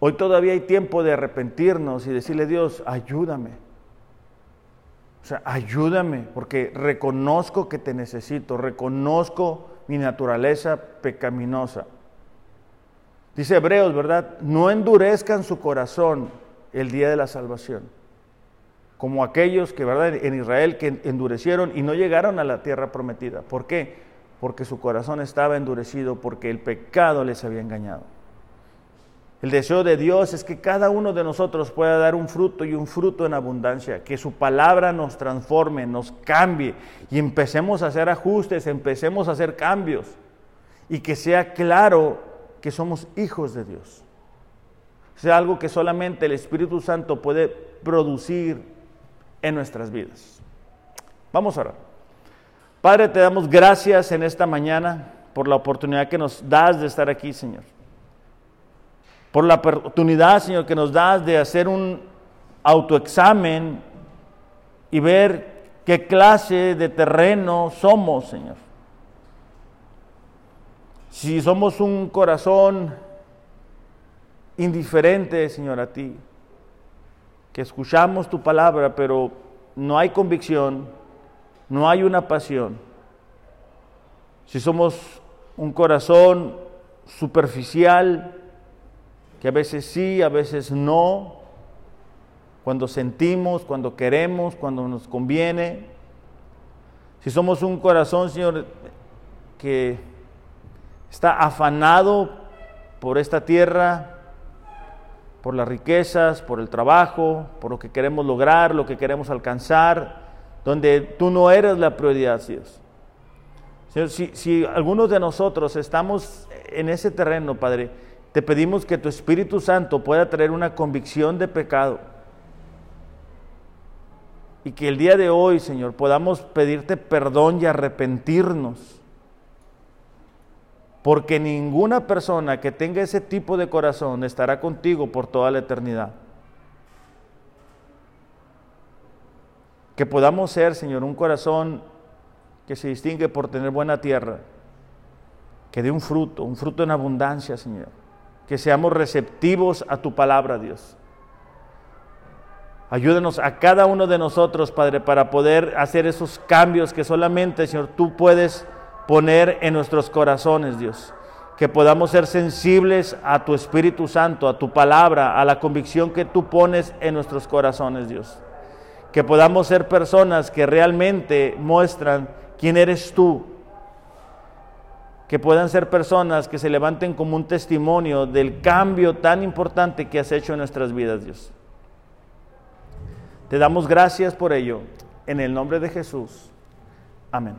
Hoy todavía hay tiempo de arrepentirnos y decirle, Dios, ayúdame. O sea, ayúdame, porque reconozco que te necesito, reconozco mi naturaleza pecaminosa. Dice Hebreos, ¿verdad? No endurezcan su corazón el día de la salvación, como aquellos que, ¿verdad? En Israel que endurecieron y no llegaron a la tierra prometida. ¿Por qué? Porque su corazón estaba endurecido, porque el pecado les había engañado. El deseo de Dios es que cada uno de nosotros pueda dar un fruto y un fruto en abundancia, que su palabra nos transforme, nos cambie y empecemos a hacer ajustes, empecemos a hacer cambios y que sea claro que somos hijos de Dios. Sea algo que solamente el Espíritu Santo puede producir en nuestras vidas. Vamos a orar. Padre, te damos gracias en esta mañana por la oportunidad que nos das de estar aquí, Señor por la oportunidad, Señor, que nos das de hacer un autoexamen y ver qué clase de terreno somos, Señor. Si somos un corazón indiferente, Señor, a ti, que escuchamos tu palabra, pero no hay convicción, no hay una pasión. Si somos un corazón superficial, que a veces sí, a veces no, cuando sentimos, cuando queremos, cuando nos conviene. Si somos un corazón, Señor, que está afanado por esta tierra, por las riquezas, por el trabajo, por lo que queremos lograr, lo que queremos alcanzar, donde tú no eres la prioridad, Dios. Señor, si, si algunos de nosotros estamos en ese terreno, Padre, te pedimos que tu Espíritu Santo pueda traer una convicción de pecado. Y que el día de hoy, Señor, podamos pedirte perdón y arrepentirnos. Porque ninguna persona que tenga ese tipo de corazón estará contigo por toda la eternidad. Que podamos ser, Señor, un corazón que se distingue por tener buena tierra, que dé un fruto, un fruto en abundancia, Señor que seamos receptivos a tu palabra, Dios. Ayúdanos a cada uno de nosotros, Padre, para poder hacer esos cambios que solamente, Señor, tú puedes poner en nuestros corazones, Dios. Que podamos ser sensibles a tu Espíritu Santo, a tu palabra, a la convicción que tú pones en nuestros corazones, Dios. Que podamos ser personas que realmente muestran quién eres tú que puedan ser personas que se levanten como un testimonio del cambio tan importante que has hecho en nuestras vidas, Dios. Te damos gracias por ello, en el nombre de Jesús. Amén.